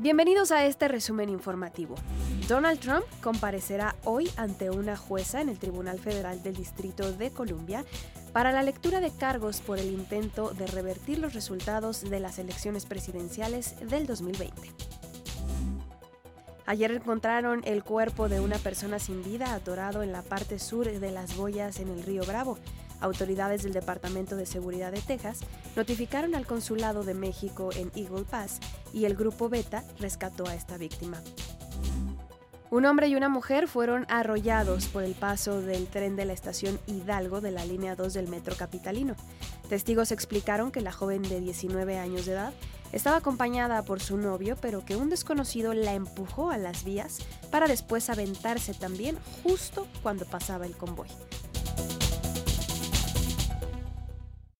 Bienvenidos a este resumen informativo. Donald Trump comparecerá hoy ante una jueza en el Tribunal Federal del Distrito de Columbia para la lectura de cargos por el intento de revertir los resultados de las elecciones presidenciales del 2020. Ayer encontraron el cuerpo de una persona sin vida atorado en la parte sur de las boyas en el río Bravo. Autoridades del Departamento de Seguridad de Texas notificaron al Consulado de México en Eagle Pass y el Grupo Beta rescató a esta víctima. Un hombre y una mujer fueron arrollados por el paso del tren de la estación Hidalgo de la línea 2 del metro capitalino. Testigos explicaron que la joven de 19 años de edad estaba acompañada por su novio, pero que un desconocido la empujó a las vías para después aventarse también justo cuando pasaba el convoy.